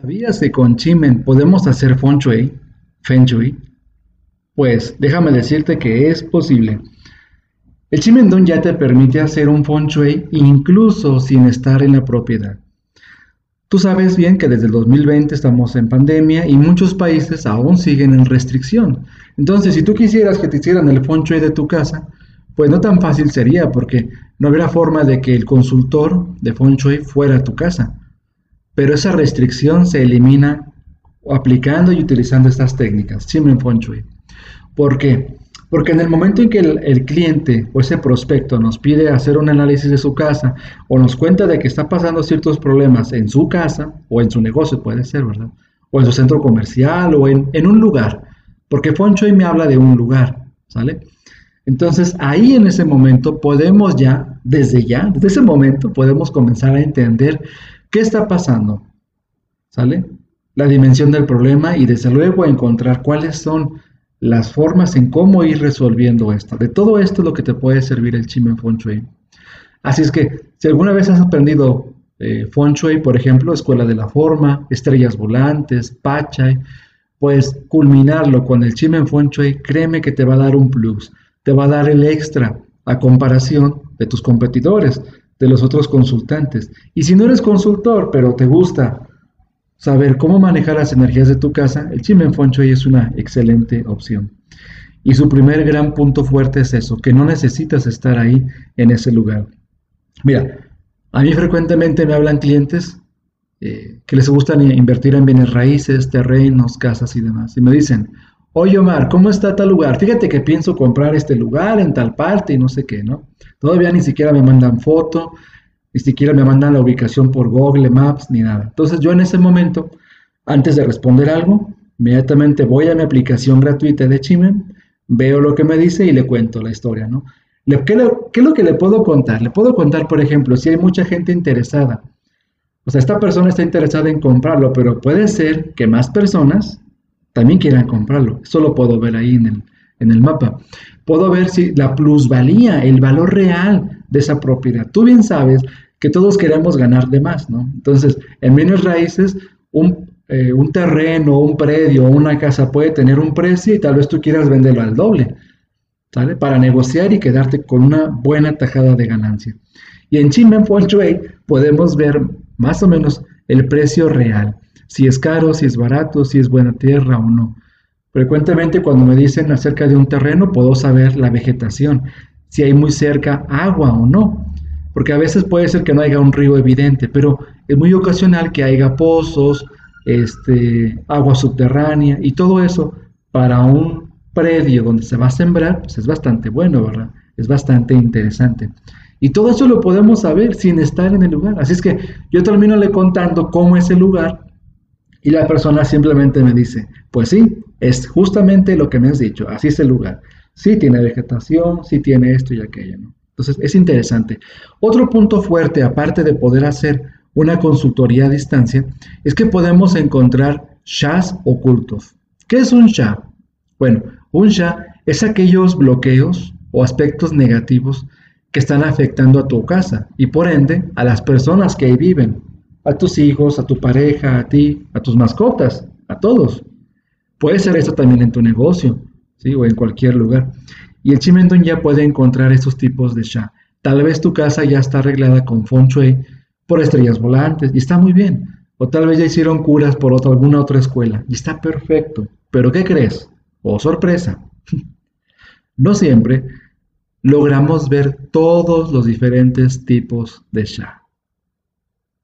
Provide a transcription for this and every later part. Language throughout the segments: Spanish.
¿Sabías que con Chimen podemos hacer Feng Shui? Pues déjame decirte que es posible. El Chimendón ya te permite hacer un Feng incluso sin estar en la propiedad. Tú sabes bien que desde el 2020 estamos en pandemia y muchos países aún siguen en restricción. Entonces, si tú quisieras que te hicieran el Feng de tu casa, pues no tan fácil sería porque no habría forma de que el consultor de Feng fuera a tu casa pero esa restricción se elimina aplicando y utilizando estas técnicas, Chimen Feng. ¿Por qué? Porque en el momento en que el, cliente o ese prospecto nos pide hacer un análisis de su casa o nos cuenta de que está pasando ciertos problemas en su casa o en su negocio, puede ser, ¿verdad? O en su centro comercial o en, en un lugar, porque Feng me habla de un lugar, ¿sale? Entonces ahí en ese momento podemos ya, desde ya, desde ese momento podemos comenzar a entender ¿Qué está pasando? ¿Sale? La dimensión del problema y desde luego encontrar cuáles son las formas en cómo ir resolviendo esto. De todo esto es lo que te puede servir el Chimen Feng. Así es que si alguna vez has aprendido eh, por ejemplo, Escuela de la Forma, Estrellas Volantes, Pachai, pues culminarlo con el Chimen Feng Shui, créeme que te va a dar un plus, te va a dar el extra a comparación de tus competidores de los otros consultantes. Y si no eres consultor, pero te gusta saber cómo manejar las energías de tu casa, el Chimen Feng es una excelente opción. Y su primer gran punto fuerte es eso, que no necesitas estar ahí en ese lugar. Mira, a mí frecuentemente me hablan clientes eh, que les gustan invertir en bienes raíces, terrenos, casas y demás. Y me dicen, oye Omar, ¿cómo está tal lugar? Fíjate que pienso comprar este lugar en tal parte y no sé qué, ¿no? Todavía ni siquiera me mandan foto, ni siquiera me mandan la ubicación por Google Maps, ni nada. Entonces yo en ese momento, antes de responder algo, inmediatamente voy a mi aplicación gratuita de Chimen, veo lo que me dice y le cuento la historia, ¿no? ¿Qué, ¿Qué es lo que le puedo contar? Le puedo contar, por ejemplo, si hay mucha gente interesada. O sea, esta persona está interesada en comprarlo, pero puede ser que más personas también quieran comprarlo. Eso lo puedo ver ahí en el, mapa puedo ver si la plusvalía, el valor real de esa propiedad. Tú bien sabes que todos queremos ganar de más, ¿no? Entonces, en bienes raíces, un, eh, un terreno, un predio, una casa puede tener un precio y tal vez tú quieras venderlo al doble, ¿sale? Para negociar y quedarte con una buena tajada de ganancia. Y en Chimen Feng podemos ver más o menos el precio real, si es caro, si es barato, si es buena tierra o no. Frecuentemente cuando me dicen acerca de un terreno puedo saber la vegetación, si hay muy cerca agua o no, porque a veces puede ser que no haya un río evidente, pero es muy ocasional que haya pozos, este, agua subterránea y todo eso para un predio donde se va a sembrar, pues es bastante bueno, ¿verdad? Es bastante interesante. Y todo eso lo podemos saber sin estar en el lugar. Así es que yo termino le contando cómo es el lugar y la persona simplemente me dice, pues sí, es justamente lo que me has dicho, así es el lugar. Sí tiene vegetación, sí tiene esto y aquello. Entonces es interesante. Otro punto fuerte, aparte de poder hacer una consultoría a distancia, es que podemos encontrar shas ocultos. ¿Qué es un sha? Bueno, un sha es aquellos bloqueos o aspectos negativos que están afectando a tu casa y por ende a las personas que ahí viven a tus hijos, a tu pareja, a ti, a tus mascotas, a todos. Puede ser eso también en tu negocio, ¿sí? O en cualquier lugar. Y el Chimendón ya puede encontrar estos tipos de Sha. Tal vez tu casa ya está arreglada con Feng Shui por estrellas volantes y está muy bien. O tal vez ya hicieron curas por alguna otra escuela y está perfecto. Pero ¿qué crees? Oh, sorpresa. no siempre logramos ver todos los diferentes tipos de Sha.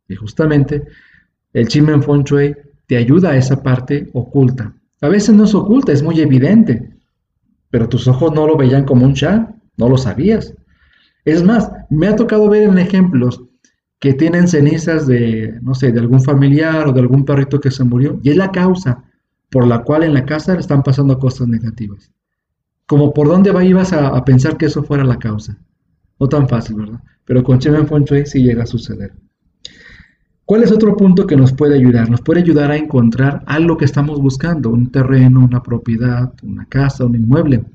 Y justamente el Chimen Feng te ayuda a esa parte oculta. A veces no es oculta, es muy evidente, pero tus ojos no lo veían como un Sha, no lo sabías. Es más, me ha tocado ver en ejemplos que tienen cenizas de, no sé, de algún familiar o de algún perrito que se murió, y es la causa por la cual en la casa le están pasando cosas negativas. Como por dónde va, ibas a, pensar que eso fuera la causa. No tan fácil, ¿verdad? Pero con Chimen Feng sí llega a suceder. ¿Cuál es otro punto que nos puede ayudar? Nos puede ayudar a encontrar algo que estamos buscando, un terreno, una propiedad, una casa, un inmueble.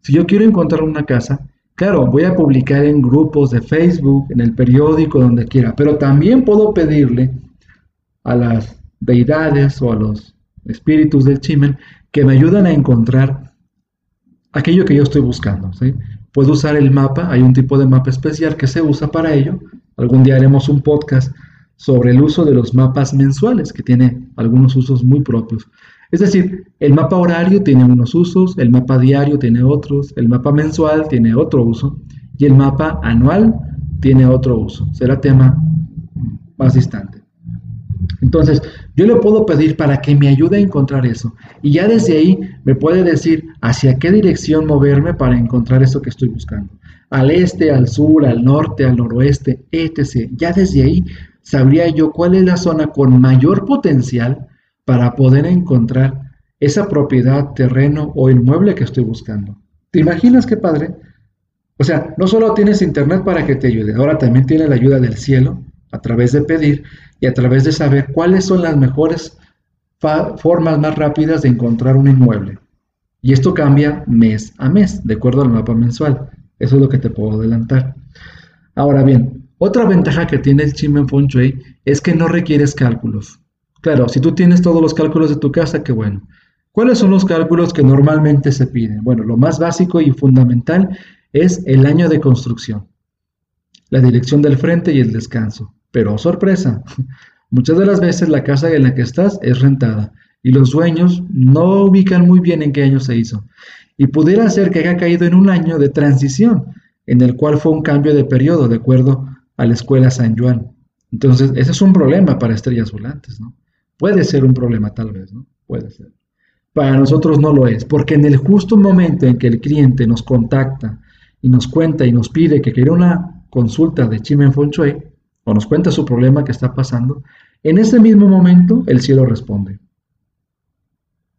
Si yo quiero encontrar una casa, claro, voy a publicar en grupos de Facebook, en el periódico, donde quiera, pero también puedo pedirle a las deidades o a los espíritus del chimen que me ayudan a encontrar aquello que yo estoy buscando. ¿sí? Puedo usar el mapa, hay un tipo de mapa especial que se usa para ello. Algún día haremos un podcast sobre el uso de los mapas mensuales, que tiene algunos usos muy propios. Es decir, el mapa horario tiene unos usos, el mapa diario tiene otros, el mapa mensual tiene otro uso y el mapa anual tiene otro uso. Será tema más distante. Entonces, yo le puedo pedir para que me ayude a encontrar eso. Y ya desde ahí me puede decir hacia qué dirección moverme para encontrar eso que estoy buscando. Al este, al sur, al norte, al noroeste, etc. Ya desde ahí sabría yo cuál es la zona con mayor potencial para poder encontrar esa propiedad, terreno o inmueble que estoy buscando. ¿Te imaginas qué padre? O sea, no solo tienes internet para que te ayude, ahora también tienes la ayuda del cielo a través de pedir y a través de saber cuáles son las mejores formas más rápidas de encontrar un inmueble. Y esto cambia mes a mes, de acuerdo al mapa mensual. Eso es lo que te puedo adelantar. Ahora bien, otra ventaja que tiene el Chimen Feng Shui es que no requieres cálculos. Claro, si tú tienes todos los cálculos de tu casa, qué bueno. ¿Cuáles son los cálculos que normalmente se piden? Bueno, lo más básico y fundamental es el año de construcción, la dirección del frente y el descanso. Pero, sorpresa, muchas de las veces la casa en la que estás es rentada y los dueños no ubican muy bien en qué año se hizo. Y pudiera ser que haya caído en un año de transición, en el cual fue un cambio de periodo, de acuerdo a la escuela San Juan. Entonces, ese es un problema para estrellas volantes, ¿no? Puede ser un problema tal vez, ¿no? Puede ser. Para nosotros no lo es, porque en el justo momento en que el cliente nos contacta y nos cuenta y nos pide que quiere una consulta de Chimen Feng Shui, o nos cuenta su problema que está pasando, en ese mismo momento el cielo responde.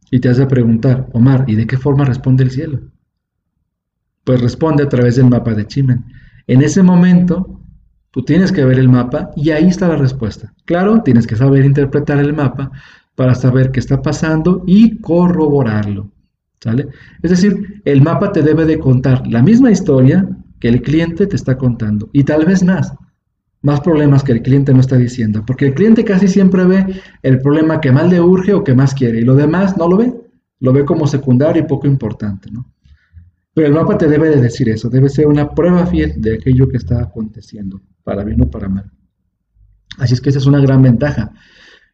Y te hace preguntar, Omar, ¿y de qué forma responde el cielo? Pues responde a través del mapa de Chimen. En ese momento, tú tienes que ver el mapa y ahí está la respuesta. Claro, tienes que saber interpretar el mapa para saber qué está pasando y corroborarlo. ¿Sale? Es decir, el mapa te debe de contar la misma historia que el cliente te está contando y tal vez más más problemas que el cliente no está diciendo, porque el cliente casi siempre ve el problema que más le urge o que más quiere, y lo demás no lo ve, lo ve como secundario y poco importante, ¿no? Pero el mapa te debe de decir eso, debe ser una prueba fiel de aquello que está aconteciendo, para bien o para mal. Así es que esa es una gran ventaja,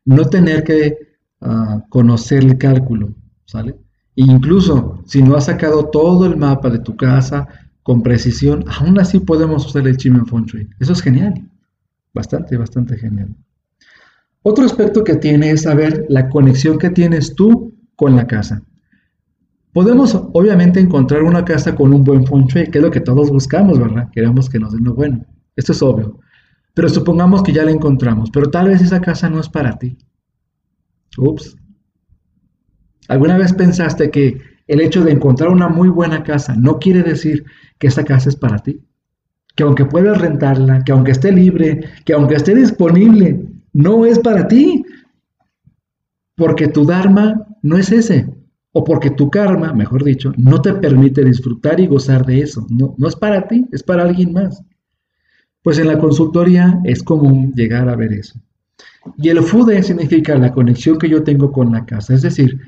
no tener que ah, conocer el cálculo, ¿sale? Incluso si no has sacado todo el mapa de tu casa con precisión, aún así podemos usar el Chimen Feng Shui. Eso es genial. Bastante, bastante genial. Otro aspecto que tiene es saber la conexión que tienes tú con la casa. Podemos obviamente encontrar una casa con un buen feng que es lo que todos buscamos, ¿verdad? Queremos que nos den lo bueno. Esto es obvio. Pero supongamos que ya la encontramos, pero tal vez esa casa no es para ti. Ups. ¿Alguna vez pensaste que el hecho de encontrar una muy buena casa no quiere decir que esa casa es para ti? que aunque puedas rentarla, que aunque esté libre, que aunque esté disponible, no es para ti. Porque tu Dharma no es ese. O porque tu karma, mejor dicho, no te permite disfrutar y gozar de eso. No, no es para ti, es para alguien más. Pues en la consultoría es común llegar a ver eso. Y el FUDE significa la conexión que yo tengo con la casa. Es decir,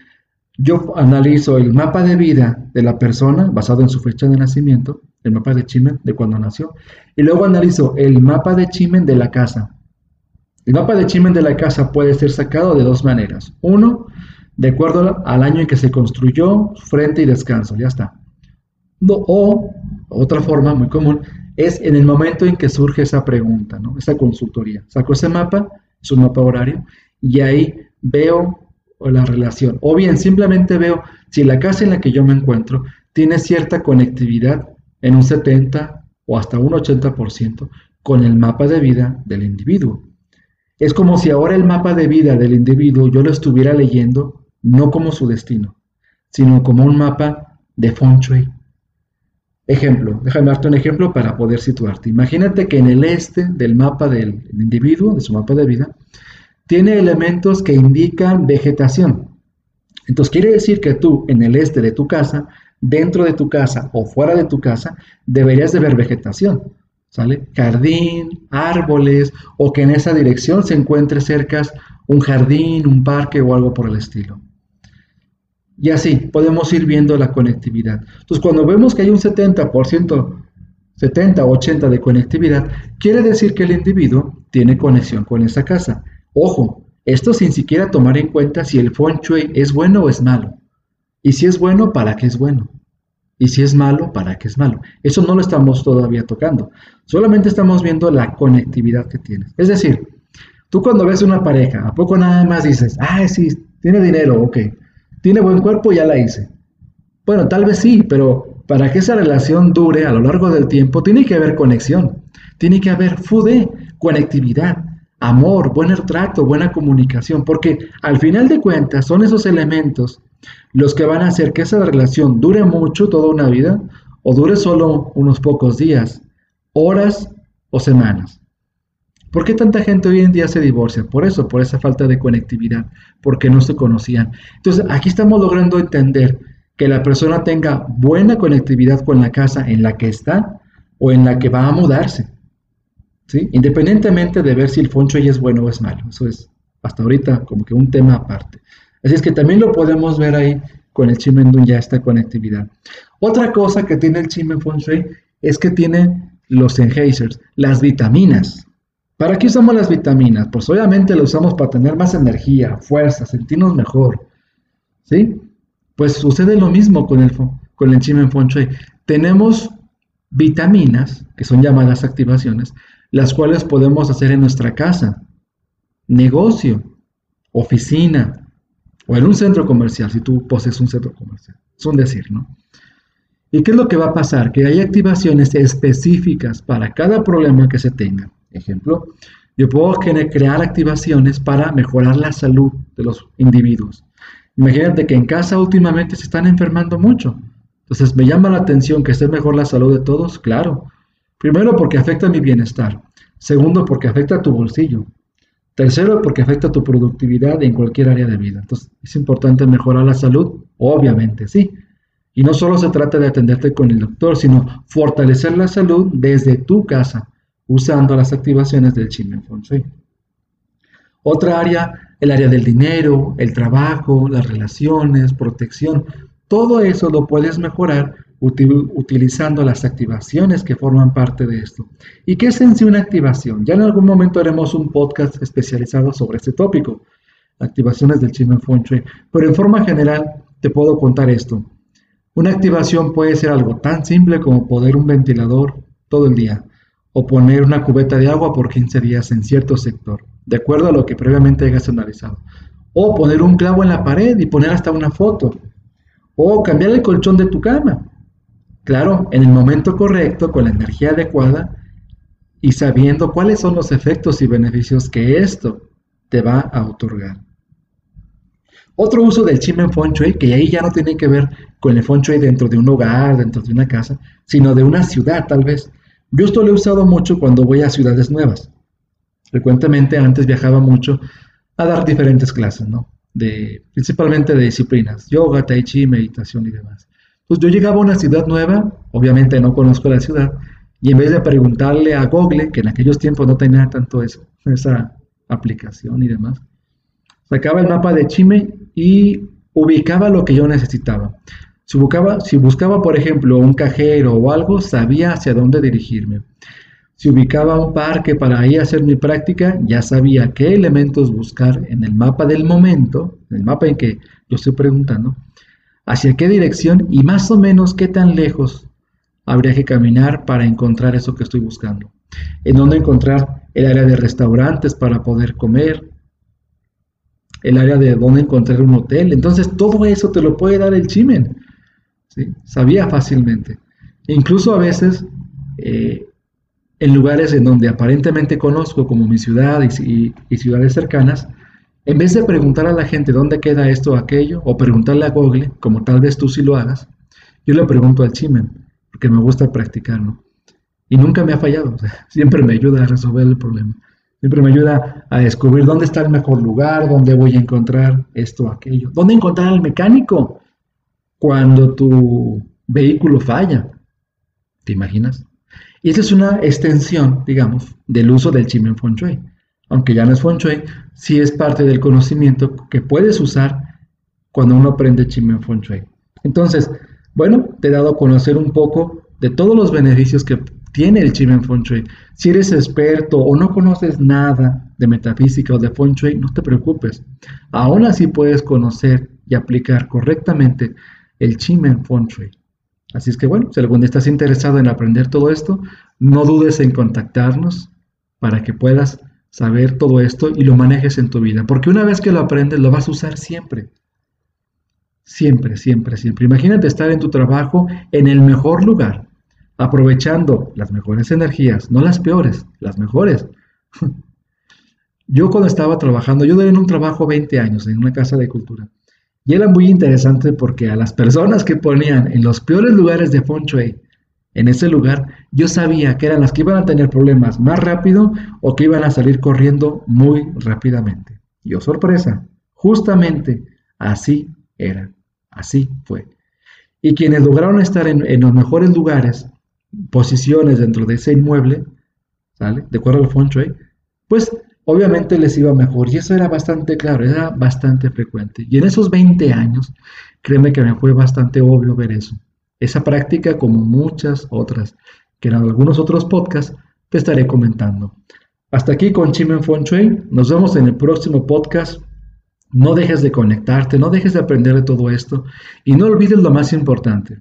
yo analizo el mapa de vida de la persona basado en su fecha de nacimiento el mapa de Chimen de cuando nació. Y luego analizo el mapa de Chimen de la casa. El mapa de Chimen de la casa puede ser sacado de dos maneras. Uno, de acuerdo al año en que se construyó, frente y descanso, ya está. O, otra forma muy común, es en el momento en que surge esa pregunta, esa consultoría. Saco ese mapa, es un mapa horario, y ahí veo la relación. O bien simplemente veo si la casa en la que yo me encuentro tiene cierta conectividad en un 70 o hasta un 80% con el mapa de vida del individuo. Es como si ahora el mapa de vida del individuo yo lo estuviera leyendo no como su destino, sino como un mapa de feng. Ejemplo, déjame darte un ejemplo para poder situarte. Imagínate que en el este del mapa del individuo, de su mapa de vida, tiene elementos que indican vegetación. Entonces quiere decir que tú en el este de tu casa dentro de tu casa o fuera de tu casa, deberías de ver vegetación, ¿sale? Jardín, árboles, o que en esa dirección se encuentre cerca un jardín, un parque o algo por el estilo. Y así podemos ir viendo la conectividad. Entonces, cuando vemos que hay un 70%, 70 o 80 de conectividad, quiere decir que el individuo tiene conexión con esa casa. Ojo, esto sin siquiera tomar en cuenta si el feng shui es bueno o es malo. Y si es bueno, ¿para qué es bueno? Y si es malo, ¿para qué es malo? Eso no lo estamos todavía tocando. Solamente estamos viendo la conectividad que tienes. Es decir, tú cuando ves una pareja, ¿a poco nada más dices, ah, sí, tiene dinero, ok tiene buen cuerpo, ya la hice. Bueno, tal vez sí, pero para que esa relación dure a lo largo del tiempo, tiene que haber conexión, tiene que haber FUDE, conectividad, amor, buen trato, buena comunicación, porque al final de cuentas son esos elementos los que van a hacer que esa relación dure mucho, toda una vida, o dure solo unos pocos días, horas o semanas. ¿Por qué tanta gente hoy en día se divorcia? Por eso, por esa falta de conectividad, porque no se conocían. Entonces, aquí estamos logrando entender que la persona tenga buena conectividad con la casa en la que está o en la que va a mudarse. ¿sí? Independientemente de ver si el foncho es bueno o es malo. Eso es hasta ahorita como que un tema aparte. Así es que también lo podemos ver ahí con el Chimendun ya esta conectividad. Otra cosa que tiene el Chimen Feng es que tiene los enhancers, las vitaminas. ¿Para qué usamos las vitaminas? Pues obviamente las usamos para tener más energía, fuerza, sentirnos mejor. ¿Sí? Pues sucede lo mismo con el, con el Chimen Feng. Tenemos vitaminas, que son llamadas activaciones, las cuales podemos hacer en nuestra casa, negocio, oficina o en un centro comercial, si tú posees un centro comercial. Es un decir, ¿no? ¿Y qué es lo que va a pasar? Que hay activaciones específicas para cada problema que se tenga. Ejemplo, yo puedo crear activaciones para mejorar la salud de los individuos. Imagínate que en casa últimamente se están enfermando mucho. Entonces, ¿me llama la atención que esté mejor la salud de todos? Claro. Primero, porque afecta mi bienestar. Segundo, porque afecta a tu bolsillo. Tercero, porque afecta a tu productividad en cualquier área de vida. Entonces, ¿es importante mejorar la salud? Obviamente, sí. Y no solo se trata de atenderte con el doctor, sino fortalecer la salud desde tu casa usando las activaciones del Chimen Feng Shui. Otra área, el área del dinero, el trabajo, las relaciones, protección, todo eso lo puedes mejorar utilizando las activaciones que forman parte de esto. ¿Y qué es en sí una activación? Ya en algún momento haremos un podcast especializado sobre este tópico, activaciones del Chimen Feng Shui, pero en forma general te puedo contar esto. Una activación puede ser algo tan simple como poner un ventilador todo el día, o poner una cubeta de agua por 15 días en cierto sector, de acuerdo a lo que previamente hayas analizado. O poner un clavo en la pared y poner hasta una foto. O cambiar el colchón de tu cama. Claro, en el momento correcto, con la energía adecuada y sabiendo cuáles son los efectos y beneficios que esto te va a otorgar. Otro uso del Chimen Feng que ahí ya no tiene que ver con el Feng dentro de un hogar, dentro de una casa, sino de una ciudad tal vez. Yo esto lo he usado mucho cuando voy a ciudades nuevas. Frecuentemente antes viajaba mucho a dar diferentes clases, ¿no? De, principalmente de disciplinas, yoga, tai chi, meditación y demás. Pues yo llegaba a una ciudad nueva, obviamente no conozco la ciudad, y en vez de preguntarle a Google, que en aquellos tiempos no tenía tanto eso, esa aplicación y demás, sacaba el mapa de Chime y ubicaba lo que yo necesitaba. Si buscaba, si buscaba, por ejemplo, un cajero o algo, sabía hacia dónde dirigirme. Si ubicaba un parque para ahí hacer mi práctica, ya sabía qué elementos buscar en el mapa del momento, en el mapa en que lo estoy preguntando, hacia qué dirección y más o menos qué tan lejos habría que caminar para encontrar eso que estoy buscando. En dónde encontrar el área de restaurantes para poder comer, el área de dónde encontrar un hotel. Entonces todo eso te lo puede dar el chimen. Sabía fácilmente. Incluso a veces, eh, en lugares en donde aparentemente conozco, como mi ciudad y, ciudades cercanas, en vez de preguntar a la gente dónde queda esto o aquello, o preguntarle a Google, como tal vez tú sí lo hagas, yo le pregunto al Chimen, porque me gusta practicarlo. Y nunca me ha fallado, siempre me ayuda a resolver el problema. Siempre me ayuda a descubrir dónde está el mejor lugar, dónde voy a encontrar esto o aquello, dónde encontrar al mecánico cuando tu vehículo falla. ¿Te imaginas? Y esa es una extensión, digamos, del uso del Chimen Feng aunque ya no es feng shui, sí es parte del conocimiento que puedes usar cuando uno aprende Chimen Feng. Entonces, bueno, te he dado a conocer un poco de todos los beneficios que tiene el Chimen Feng. Si eres experto o no conoces nada de metafísica o de Feng no te preocupes. Aún así puedes conocer y aplicar correctamente el Feng Shui. Así es que bueno, si algún estás interesado en aprender todo esto, no dudes en contactarnos para que puedas saber todo esto y lo manejes en tu vida. Porque una vez que lo aprendes, lo vas a usar siempre. Siempre, siempre, siempre. Imagínate estar en tu trabajo en el mejor lugar, aprovechando las mejores energías, no las peores, las mejores. Yo cuando estaba trabajando, yo duré en un trabajo 20 años en una casa de cultura. Y era muy interesante porque a las personas que ponían en los peores lugares de Feng en ese lugar, yo sabía que eran las que iban a tener problemas más rápido o que iban a salir corriendo muy rápidamente. Y oh sorpresa, justamente así era. Así fue. Y quienes lograron estar en, los mejores lugares, posiciones dentro de ese inmueble, ¿sale? De acuerdo al feng shui, pues obviamente les iba mejor. Y eso era bastante claro, era bastante frecuente. Y en esos 20 años, créeme que me fue bastante obvio ver eso. Esa práctica como muchas otras, que en algunos otros podcasts te estaré comentando. Hasta aquí con Chimen Feng. Nos vemos en el próximo podcast. No dejes de conectarte, no dejes de aprender de todo esto y no olvides lo más importante.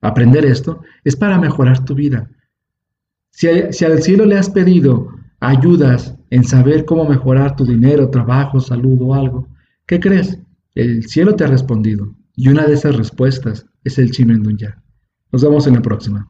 Aprender esto es para mejorar tu vida. Si, al cielo le has pedido ayudas en saber cómo mejorar tu dinero, trabajo, salud o algo, ¿qué crees? El cielo te ha respondido y una de esas respuestas es el Chimendunya. Nos vemos en la próxima.